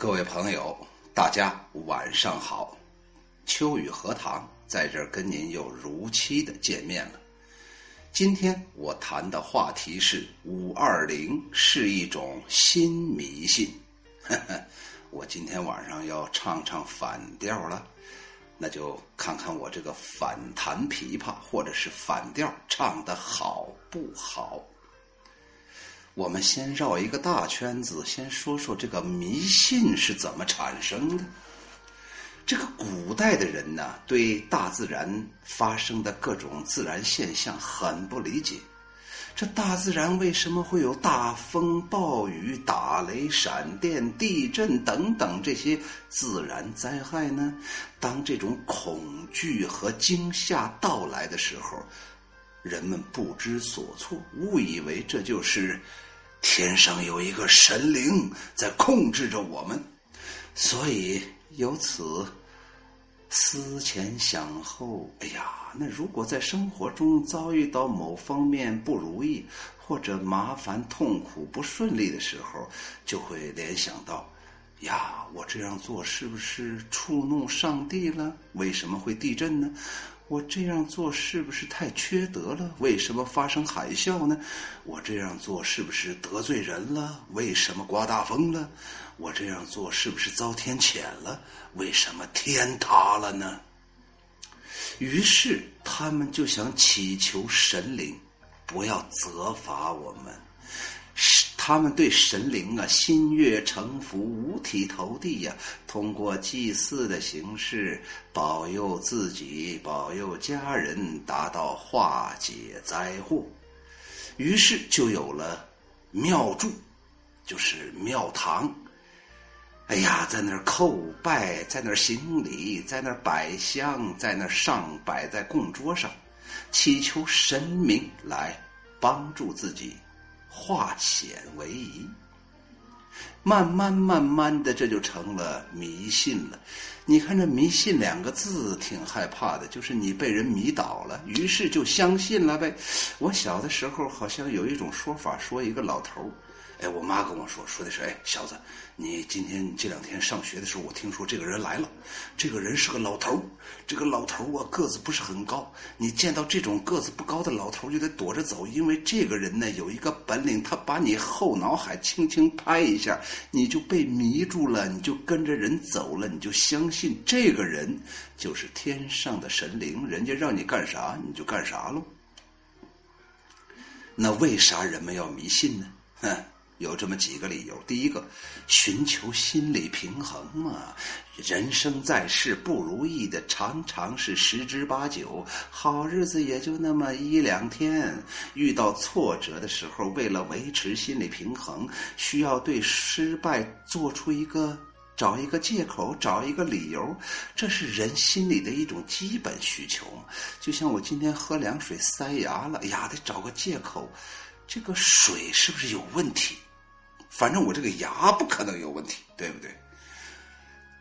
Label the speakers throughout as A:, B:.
A: 各位朋友，大家晚上好！秋雨荷塘在这儿跟您又如期的见面了。今天我谈的话题是五二零是一种新迷信。呵呵，我今天晚上要唱唱反调了，那就看看我这个反弹琵琶或者是反调唱的好不好。我们先绕一个大圈子，先说说这个迷信是怎么产生的。这个古代的人呢，对大自然发生的各种自然现象很不理解。这大自然为什么会有大风、暴雨、打雷、闪电、地震等等这些自然灾害呢？当这种恐惧和惊吓到来的时候，人们不知所措，误以为这就是。天上有一个神灵在控制着我们，所以由此思前想后，哎呀，那如果在生活中遭遇到某方面不如意或者麻烦、痛苦、不顺利的时候，就会联想到：呀，我这样做是不是触怒上帝了？为什么会地震呢？我这样做是不是太缺德了？为什么发生海啸呢？我这样做是不是得罪人了？为什么刮大风了？我这样做是不是遭天谴了？为什么天塌了呢？于是他们就想祈求神灵不要责罚我们。他们对神灵啊心悦诚服、五体投地呀，通过祭祀的形式保佑自己、保佑家人，达到化解灾祸。于是就有了庙祝，就是庙堂。哎呀，在那儿叩拜，在那儿行礼，在那儿摆香，在那儿上摆在供桌上，祈求神明来帮助自己。化险为夷，慢慢慢慢的，这就成了迷信了。你看这“迷信”两个字，挺害怕的，就是你被人迷倒了，于是就相信了呗。我小的时候好像有一种说法，说一个老头儿。哎，我妈跟我说，说的是，哎，小子，你今天这两天上学的时候，我听说这个人来了，这个人是个老头，这个老头啊个子不是很高，你见到这种个子不高的老头就得躲着走，因为这个人呢有一个本领，他把你后脑海轻轻拍一下，你就被迷住了，你就跟着人走了，你就相信这个人就是天上的神灵，人家让你干啥你就干啥喽。那为啥人们要迷信呢？哼。有这么几个理由：第一个，寻求心理平衡嘛。人生在世，不如意的常常是十之八九，好日子也就那么一两天。遇到挫折的时候，为了维持心理平衡，需要对失败做出一个找一个借口，找一个理由。这是人心里的一种基本需求。就像我今天喝凉水塞牙了，哎呀，得找个借口。这个水是不是有问题？反正我这个牙不可能有问题，对不对？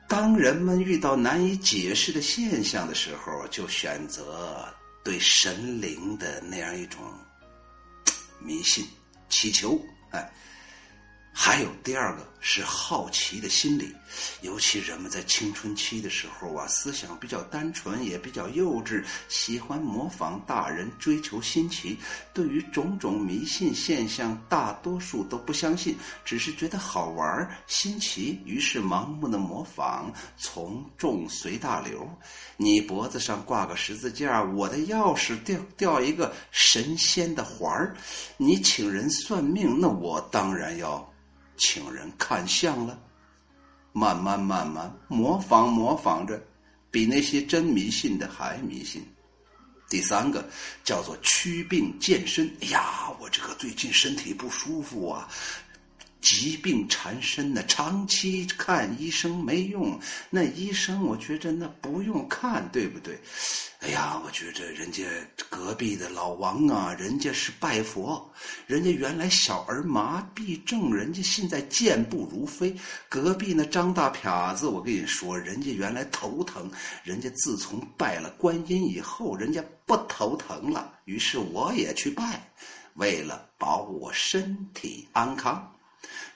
A: 当人们遇到难以解释的现象的时候，就选择对神灵的那样一种迷信祈求，哎。还有第二个是好奇的心理，尤其人们在青春期的时候啊，思想比较单纯，也比较幼稚，喜欢模仿大人，追求新奇。对于种种迷信现象，大多数都不相信，只是觉得好玩、新奇，于是盲目的模仿，从众随大流。你脖子上挂个十字架，我的钥匙掉掉一个神仙的环儿，你请人算命，那我当然要。请人看相了，慢慢慢慢模仿模仿着，比那些真迷信的还迷信。第三个叫做祛病健身。哎呀，我这个最近身体不舒服啊。疾病缠身呢，长期看医生没用。那医生，我觉着那不用看，对不对？哎呀，我觉着人家隔壁的老王啊，人家是拜佛，人家原来小儿麻痹症，人家现在健步如飞。隔壁那张大撇子，我跟你说，人家原来头疼，人家自从拜了观音以后，人家不头疼了。于是我也去拜，为了保我身体安康。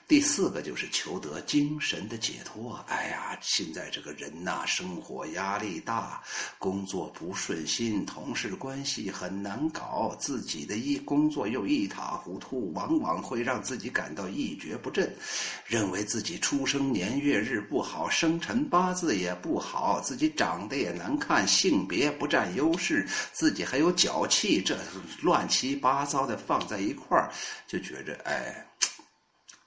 A: 第四个就是求得精神的解脱。哎呀，现在这个人呐，生活压力大，工作不顺心，同事关系很难搞，自己的一工作又一塌糊涂，往往会让自己感到一蹶不振，认为自己出生年月日不好，生辰八字也不好，自己长得也难看，性别不占优势，自己还有脚气，这乱七八糟的放在一块儿，就觉着哎。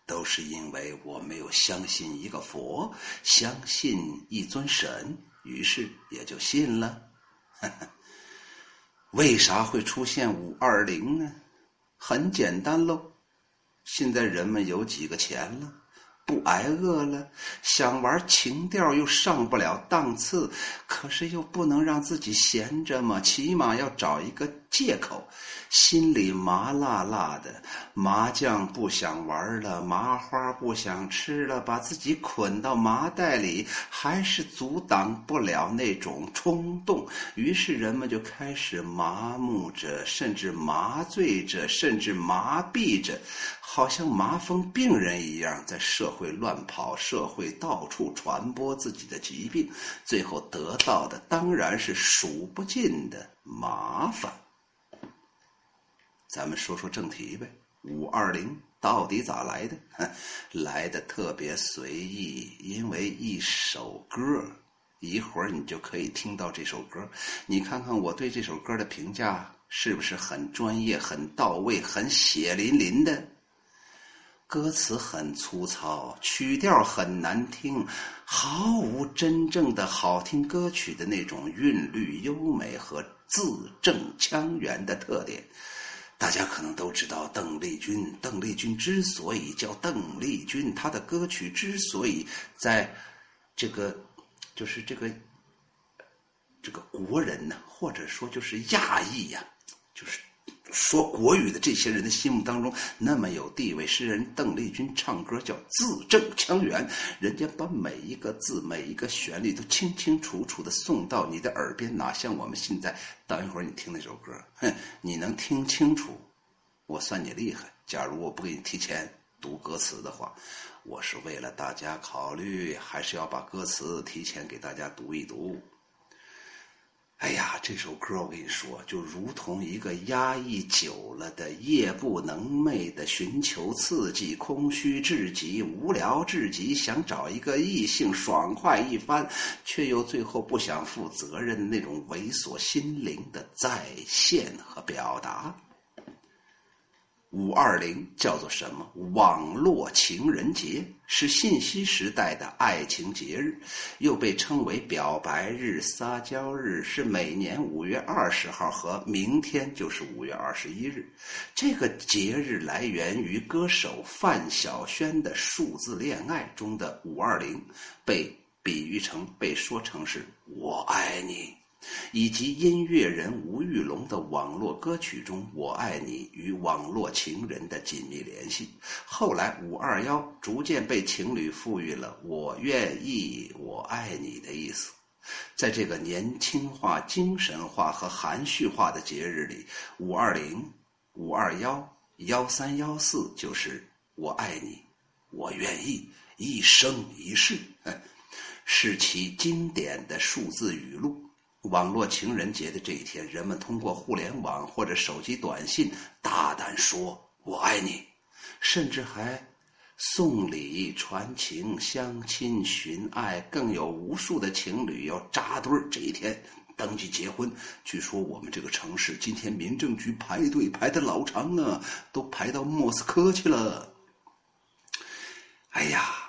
A: 都是因为我没有相信一个佛，相信一尊神，于是也就信了。为啥会出现五二零呢？很简单喽，现在人们有几个钱了，不挨饿了，想玩情调又上不了档次，可是又不能让自己闲着嘛，起码要找一个借口。心里麻辣辣的，麻将不想玩了，麻花不想吃了，把自己捆到麻袋里，还是阻挡不了那种冲动。于是人们就开始麻木着，甚至麻醉着，甚至麻痹着，好像麻风病人一样，在社会乱跑，社会到处传播自己的疾病，最后得到的当然是数不尽的麻烦。咱们说说正题呗，五二零到底咋来的？来的特别随意，因为一首歌，一会儿你就可以听到这首歌。你看看我对这首歌的评价是不是很专业、很到位、很血淋淋的？歌词很粗糙，曲调很难听，毫无真正的好听歌曲的那种韵律优美和字正腔圆的特点。大家可能都知道邓丽君。邓丽君之所以叫邓丽君，她的歌曲之所以在这个就是这个这个国人呢，或者说就是亚裔呀，就是说国语的这些人的心目当中那么有地位。诗人邓丽君唱歌叫字正腔圆，人家把每一个字、每一个旋律都清清楚楚的送到你的耳边，哪像我们现在？等一会儿你听那首歌，哼，你能听清楚，我算你厉害。假如我不给你提前读歌词的话，我是为了大家考虑，还是要把歌词提前给大家读一读。哎呀，这首歌我跟你说，就如同一个压抑久了的、夜不能寐的、寻求刺激、空虚至极、无聊至极，想找一个异性爽快一番，却又最后不想负责任的那种猥琐心灵的再现和表达。五二零叫做什么？网络情人节是信息时代的爱情节日，又被称为表白日、撒娇日，是每年五月二十号和明天就是五月二十一日。这个节日来源于歌手范晓萱的数字恋爱中的五二零，被比喻成、被说成是我爱你。以及音乐人吴玉龙的网络歌曲中“我爱你”与网络情人的紧密联系。后来，五二幺逐渐被情侣赋予了“我愿意”“我爱你”的意思。在这个年轻化、精神化和含蓄化的节日里，五二零、五二幺、幺三幺四就是“我爱你”“我愿意”，一生一世，是其经典的数字语录。网络情人节的这一天，人们通过互联网或者手机短信大胆说“我爱你”，甚至还送礼、传情、相亲、寻爱，更有无数的情侣要扎堆儿这一天登记结婚。据说我们这个城市今天民政局排队排的老长啊，都排到莫斯科去了。哎呀！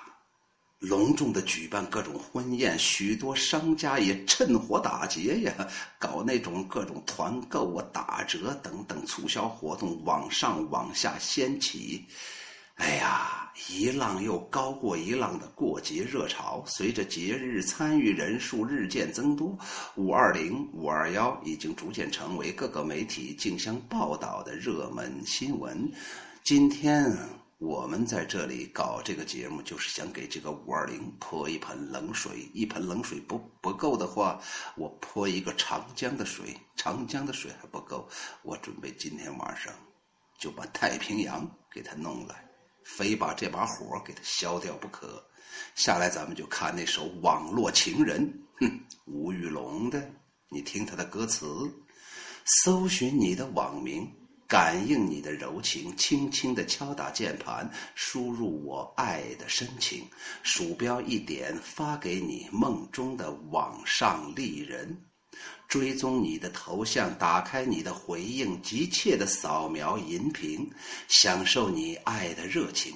A: 隆重的举办各种婚宴，许多商家也趁火打劫呀，搞那种各种团购啊、打折等等促销活动，往上往下掀起。哎呀，一浪又高过一浪的过节热潮，随着节日参与人数日渐增多，五二零、五二幺已经逐渐成为各个媒体竞相报道的热门新闻。今天。我们在这里搞这个节目，就是想给这个五二零泼一盆冷水。一盆冷水不不够的话，我泼一个长江的水。长江的水还不够，我准备今天晚上就把太平洋给它弄来，非把这把火给它消掉不可。下来，咱们就看那首《网络情人》，哼，吴玉龙的。你听他的歌词：搜寻你的网名，感应你的柔情，轻轻地敲打键盘，输入我爱的深情，鼠标一点，发给你梦中的网上丽人。追踪你的头像，打开你的回应，急切的扫描荧屏，享受你爱的热情。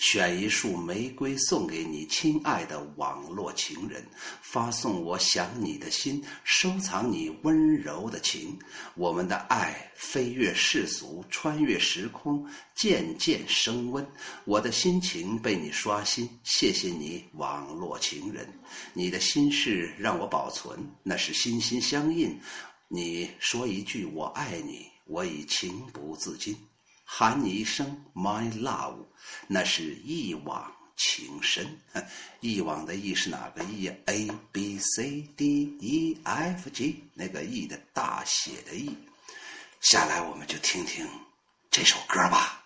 A: 选一束玫瑰送给你，亲爱的网络情人，发送我想你的心，收藏你温柔的情。我们的爱飞越世俗，穿越时空，渐渐升温。我的心情被你刷新，谢谢你，网络情人。你的心事让我保存，那是心心相印。你说一句我爱你，我已情不自禁。喊你一声 my love，那是一往情深。一往的一是哪个意？A B C D E F G 那个 E 的大写的 E。下来我们就听听这首歌吧。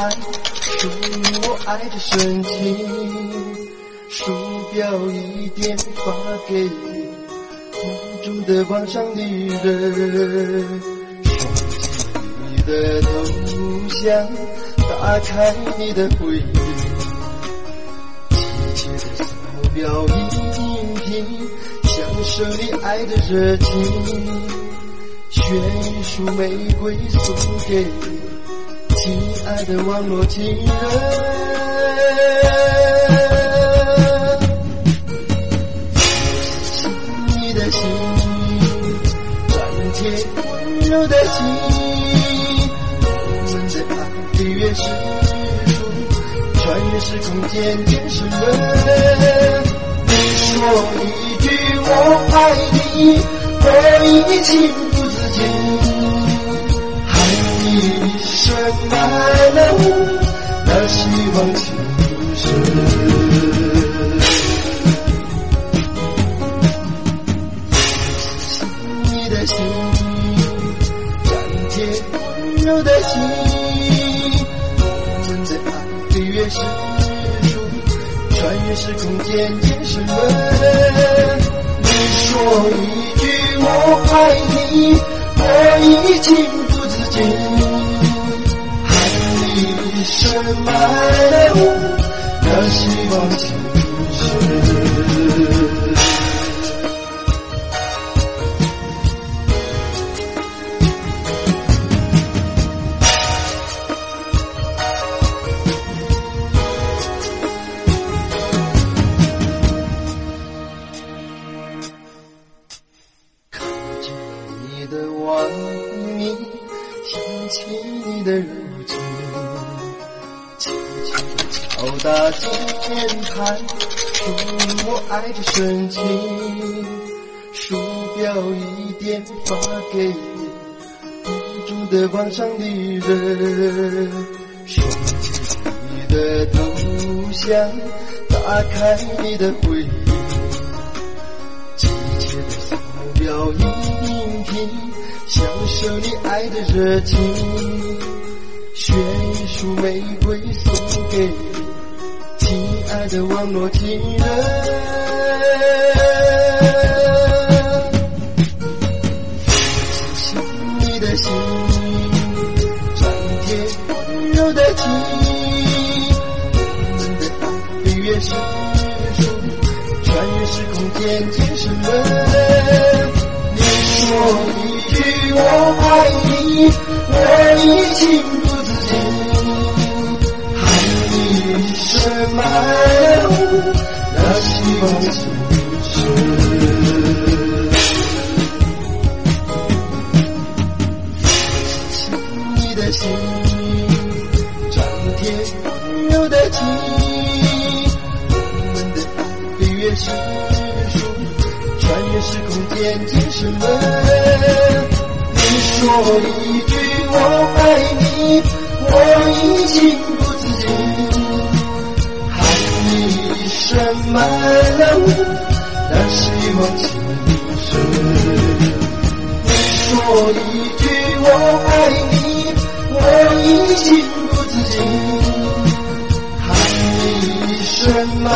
B: 键盘，输入我爱的深情。鼠标一点发给你梦中的网上女人，双击你的头像，打开你的回忆，急切的扫描音频，享受你爱的热情。选一束玫瑰送给你爱的网络情人，细腻的心，粘贴温柔的心，我们的爱飞越时空，穿越时空，渐渐升温。你说一句我爱你，我已经。满了那希望情深，你的心，粘贴温柔的心，我们的爱飞越时空，穿越时空，渐渐升温。你说一句我爱你，我已经不自禁。深埋了的希望，情深。看的网上女人，双击你的头像，打开你的回忆，急切的扫描音频，享受你爱的热情。选一束玫瑰送给你亲爱的网络情人，眼睛是么？你说一句“我爱你”，我已情不自禁喊一声 “my 的希望是让时光停。你的心，粘贴温柔的情，我们的岁月情。数，穿越时空，渐渐升温。你说一句我爱你，我已经不自禁，喊你一声 my love，那是一往情深。你说一句我爱你，我已经不自禁，喊你一声 my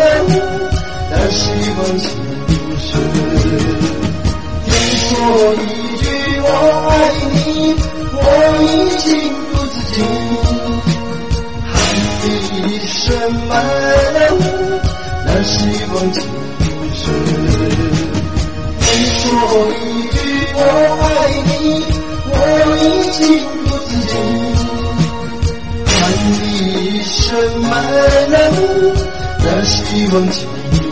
B: love，那是一往是。你说一句我爱你，我已经不自禁，喊你一声 my love，那是一往情深。你说一句我爱你，我已经不自禁，喊你一声 my love，那是一往情深。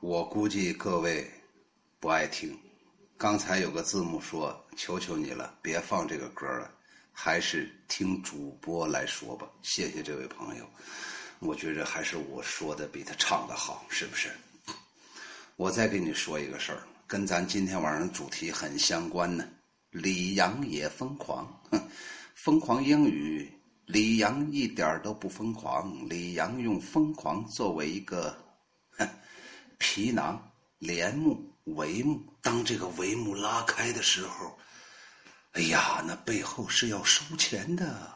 A: 我估计各位不爱听。刚才有个字幕说：“求求你了，别放这个歌了，还是听主播来说吧。”谢谢这位朋友，我觉着还是我说的比他唱的好，是不是？我再给你说一个事儿，跟咱今天晚上主题很相关呢。李阳也疯狂，哼，疯狂英语，李阳一点都不疯狂。李阳用疯狂作为一个，哼。皮囊、帘幕、帷幕，当这个帷幕拉开的时候，哎呀，那背后是要收钱的。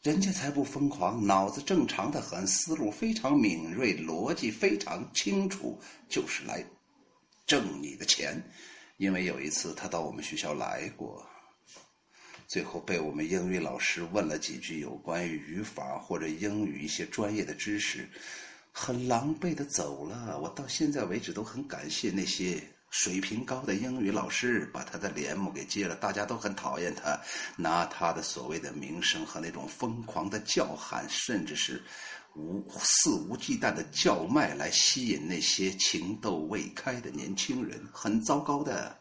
A: 人家才不疯狂，脑子正常的很，思路非常敏锐，逻辑非常清楚，就是来挣你的钱。因为有一次他到我们学校来过，最后被我们英语老师问了几句有关于语法或者英语一些专业的知识。很狼狈的走了。我到现在为止都很感谢那些水平高的英语老师，把他的帘幕给揭了。大家都很讨厌他，拿他的所谓的名声和那种疯狂的叫喊，甚至是无肆无忌惮的叫卖来吸引那些情窦未开的年轻人，很糟糕的。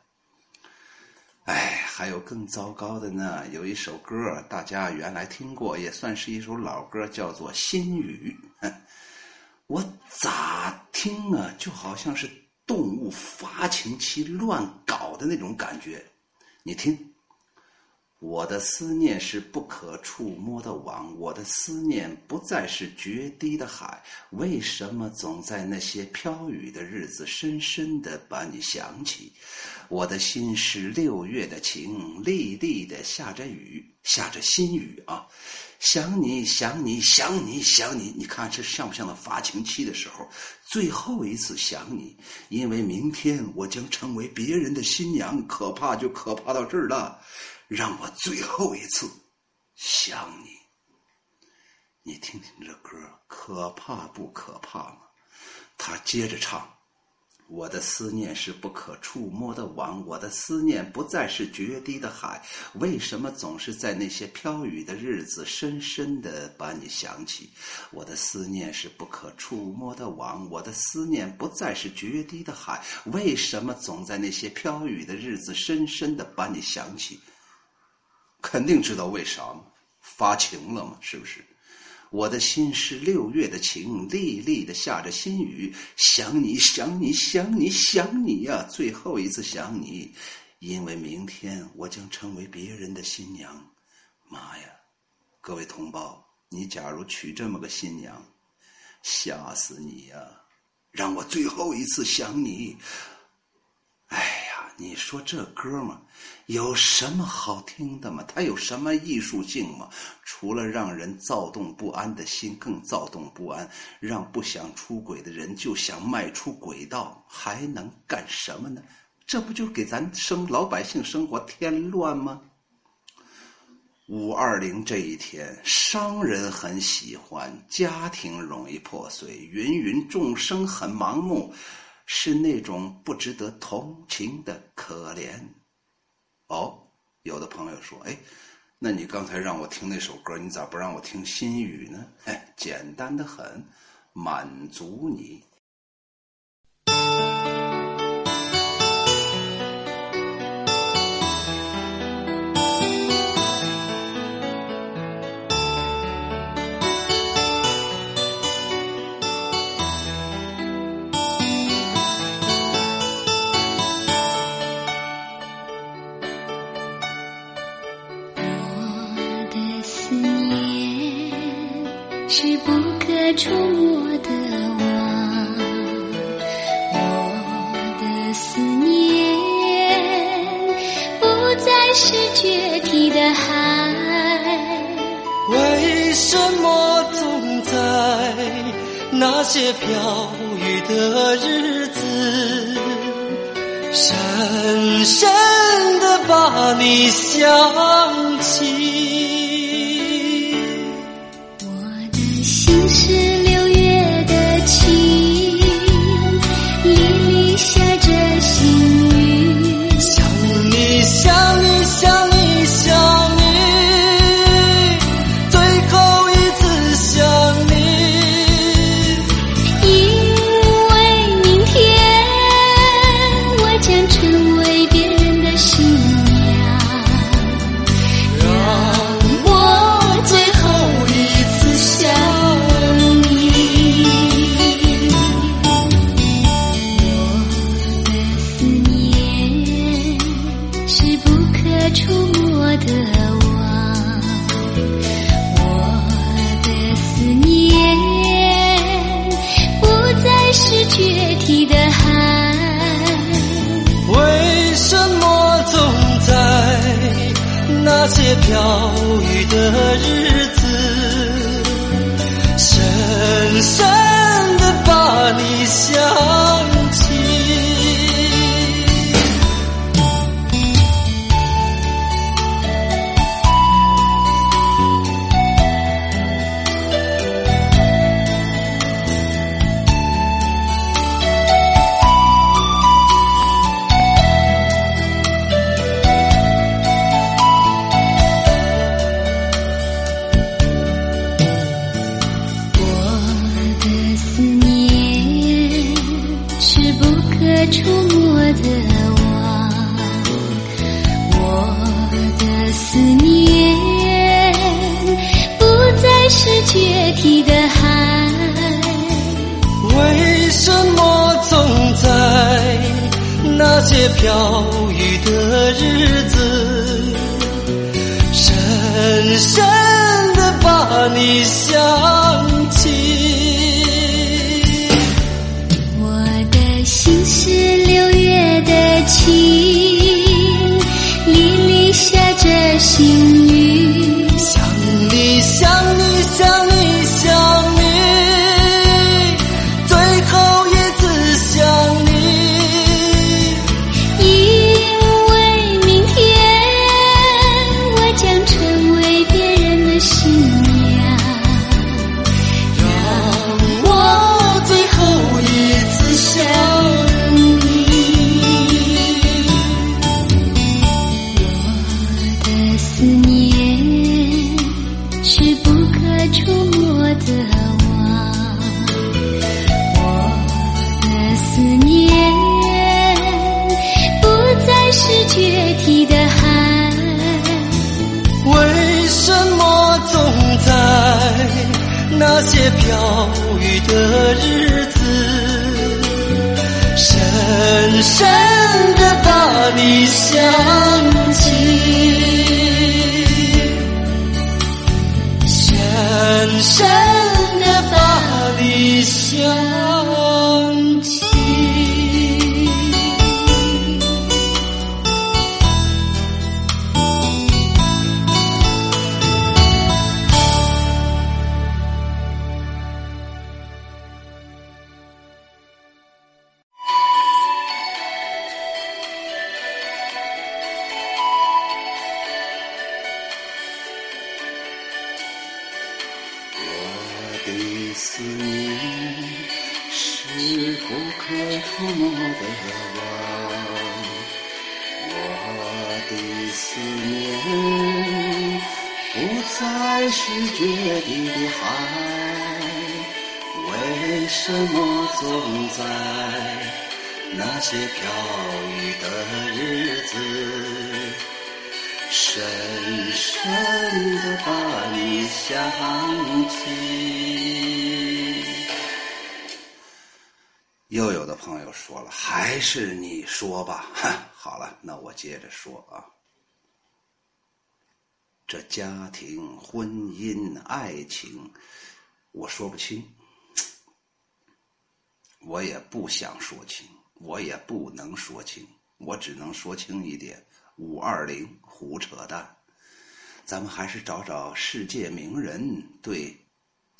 A: 哎，还有更糟糕的呢。有一首歌，大家原来听过，也算是一首老歌，叫做《心语》。我咋听啊，就好像是动物发情期乱搞的那种感觉。你听，我的思念是不可触摸的网，我的思念不再是决堤的海。为什么总在那些飘雨的日子，深深的把你想起？我的心是六月的晴，沥沥的下着雨，下着新雨啊。想你想你想你想你，你看这像不像那发情期的时候？最后一次想你，因为明天我将成为别人的新娘。可怕就可怕到这儿了，让我最后一次想你。你听听这歌，可怕不可怕吗？他接着唱。我的思念是不可触摸的网，我的思念不再是决堤的海。为什么总是在那些飘雨的日子，深深的把你想起？我的思念是不可触摸的网，我的思念不再是决堤的海。为什么总在那些飘雨的日子，深深的把你想起？肯定知道为啥吗？发情了吗？是不是？我的心是六月的晴，沥沥的下着新雨，想你想你想你想你呀，最后一次想你，因为明天我将成为别人的新娘。妈呀，各位同胞，你假如娶这么个新娘，吓死你呀！让我最后一次想你。你说这歌嘛，有什么好听的吗？它有什么艺术性吗？除了让人躁动不安的心更躁动不安，让不想出轨的人就想迈出轨道，还能干什么呢？这不就给咱生老百姓生活添乱吗？五二零这一天，商人很喜欢，家庭容易破碎，芸芸众生很盲目。是那种不值得同情的可怜哦，有的朋友说，哎，
C: 那你刚才让我听那首歌，你咋不让我听心雨呢？哎。简单的很，满足你。
A: 还是你说吧。好了，那我接着说啊。这家庭、婚姻、爱情，我说不清，我也不想说清，我也不能说清，我只能说清一点：五二零胡扯淡。咱们还是找找世界名人对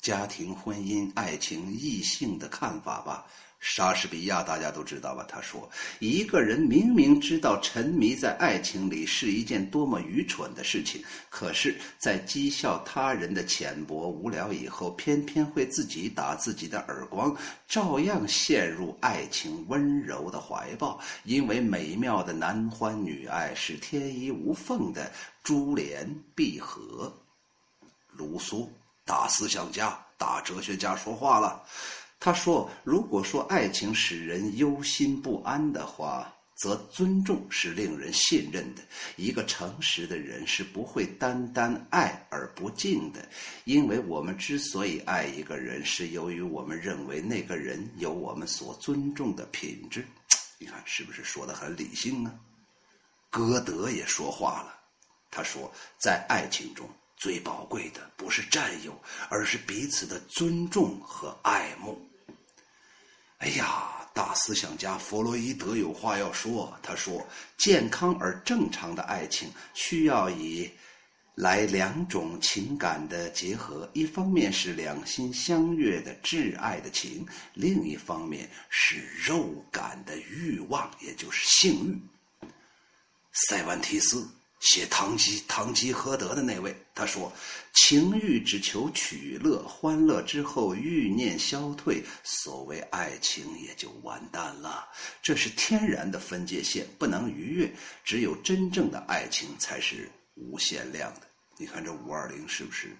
A: 家庭、婚姻、爱情、异性的看法吧。莎士比亚大家都知道吧？他说：“一个人明明知道沉迷在爱情里是一件多么愚蠢的事情，可是，在讥笑他人的浅薄无聊以后，偏偏会自己打自己的耳光，照样陷入爱情温柔的怀抱。因为美妙的男欢女爱是天衣无缝的珠联璧合。”卢梭，大思想家、大哲学家说话了。他说：“如果说爱情使人忧心不安的话，则尊重是令人信任的。一个诚实的人是不会单单爱而不敬的，因为我们之所以爱一个人，是由于我们认为那个人有我们所尊重的品质。你看，是不是说的很理性呢？”歌德也说话了，他说：“在爱情中。”最宝贵的不是占有，而是彼此的尊重和爱慕。哎呀，大思想家弗洛伊德有话要说。他说：“健康而正常的爱情需要以来两种情感的结合，一方面是两心相悦的挚爱的情，另一方面是肉感的欲望，也就是性欲。”塞万提斯。写《堂吉堂吉诃德》的那位，他说：“情欲只求取乐，欢乐之后欲念消退，所谓爱情也就完蛋了。这是天然的分界线，不能逾越。只有真正的爱情才是无限量的。你看这五二零是不是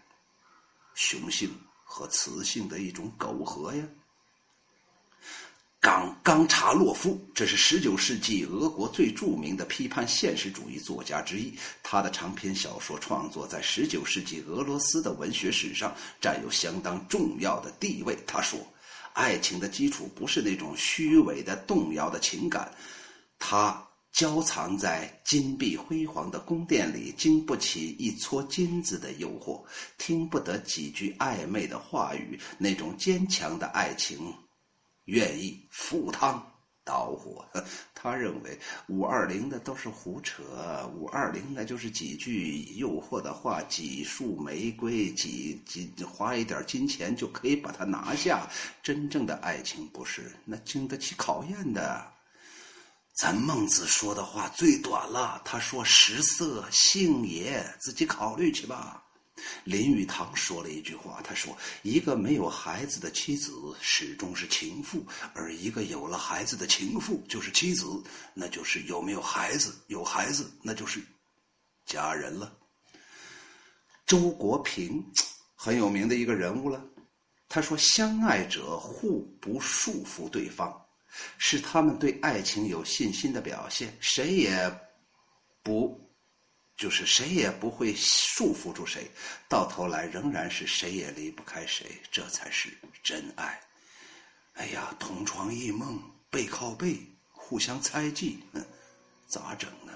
A: 雄性和雌性的一种苟合呀？”冈冈察洛夫，这是十九世纪俄国最著名的批判现实主义作家之一。他的长篇小说创作在十九世纪俄罗斯的文学史上占有相当重要的地位。他说：“爱情的基础不是那种虚伪的、动摇的情感，它交藏在金碧辉煌的宫殿里，经不起一撮金子的诱惑，听不得几句暧昧的话语。那种坚强的爱情。”愿意赴汤蹈火，他认为五二零的都是胡扯，五二零那就是几句诱惑的话，几束玫瑰，几几花一点金钱就可以把它拿下。真正的爱情不是那经得起考验的。咱孟子说的话最短了，他说：“食色，性也。”自己考虑去吧。林语堂说了一句话，他说：“一个没有孩子的妻子始终是情妇，而一个有了孩子的情妇就是妻子，那就是有没有孩子？有孩子那就是家人了。”周国平很有名的一个人物了，他说：“相爱者互不束缚对方，是他们对爱情有信心的表现，谁也不。”就是谁也不会束缚住谁，到头来仍然是谁也离不开谁，这才是真爱。哎呀，同床异梦，背靠背，互相猜忌，嗯，咋整呢？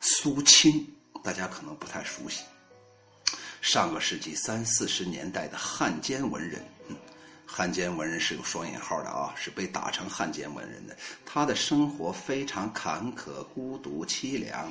A: 苏青，大家可能不太熟悉，上个世纪三四十年代的汉奸文人。汉奸文人是有双引号的啊，是被打成汉奸文人的。他的生活非常坎坷、孤独、凄凉，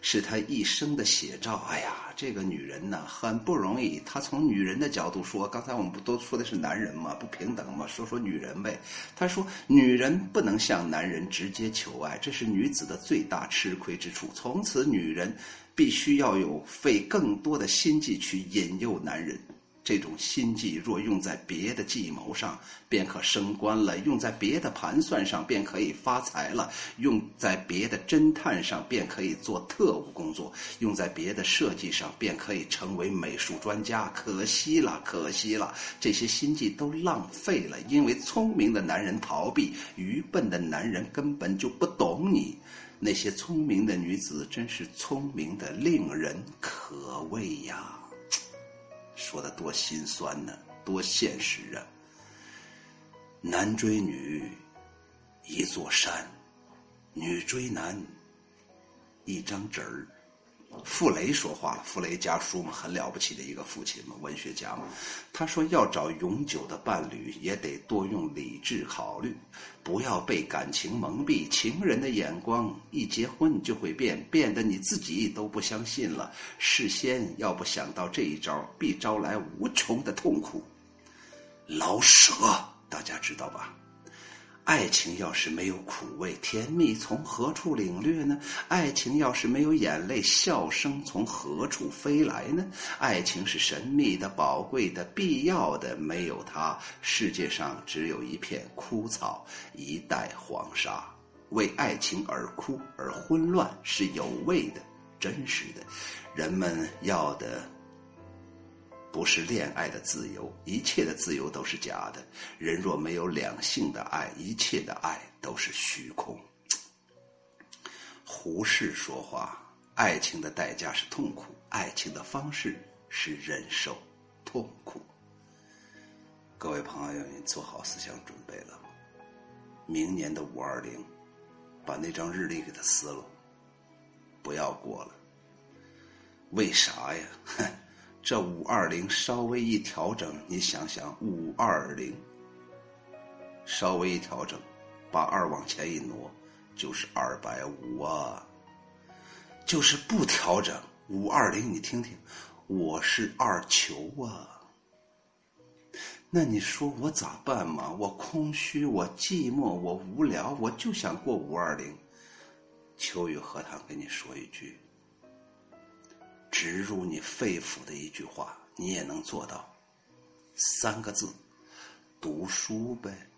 A: 是他一生的写照。哎呀，这个女人呢，很不容易。她从女人的角度说，刚才我们不都说的是男人吗？不平等吗？说说女人呗。他说，女人不能向男人直接求爱，这是女子的最大吃亏之处。从此，女人必须要有费更多的心计去引诱男人。这种心计若用在别的计谋上，便可升官了；用在别的盘算上，便可以发财了；用在别的侦探上，便可以做特务工作；用在别的设计上，便可以成为美术专家。可惜了，可惜了，这些心计都浪费了，因为聪明的男人逃避，愚笨的男人根本就不懂你。那些聪明的女子真是聪明的令人可畏呀！说的多心酸呢，多现实啊！男追女，一座山；女追男，一张纸儿。傅雷说话了，傅雷家书嘛，很了不起的一个父亲嘛，文学家嘛。他说要找永久的伴侣，也得多用理智考虑，不要被感情蒙蔽。情人的眼光一结婚就会变，变得你自己都不相信了。事先要不想到这一招，必招来无穷的痛苦。老舍，大家知道吧？爱情要是没有苦味，甜蜜从何处领略呢？爱情要是没有眼泪，笑声从何处飞来呢？爱情是神秘的、宝贵的、必要的，没有它，世界上只有一片枯草，一袋黄沙。为爱情而哭而混乱是有味的、真实的，人们要的。不是恋爱的自由，一切的自由都是假的。人若没有两性的爱，一切的爱都是虚空。胡适说话：爱情的代价是痛苦，爱情的方式是忍受痛苦。各位朋友，你做好思想准备了吗？明年的五二零，把那张日历给它撕了，不要过了。为啥呀？哼。这五二零稍微一调整，你想想，五二零稍微一调整，把二往前一挪，就是二百五啊。就是不调整，五二零，你听听，我是二球啊。那你说我咋办嘛？我空虚，我寂寞，我无聊，我就想过五二零。秋雨荷塘跟你说一句。植入你肺腑的一句话，你也能做到。三个字：读书呗。